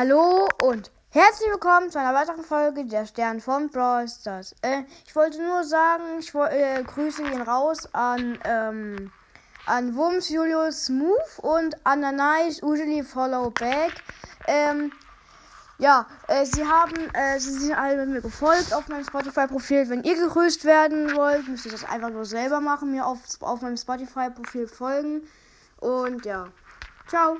Hallo und herzlich willkommen zu einer weiteren Folge der Stern von Brawl Stars. Äh, ich wollte nur sagen, ich äh, grüße ihn raus an, ähm, an Wums, Julius, Smooth und Ananice, usually follow back. Ähm, ja, äh, sie haben, äh, sie sind alle mit mir gefolgt auf meinem Spotify-Profil. Wenn ihr gegrüßt werden wollt, müsst ihr das einfach nur selber machen, mir auf, auf meinem Spotify-Profil folgen. Und ja, ciao.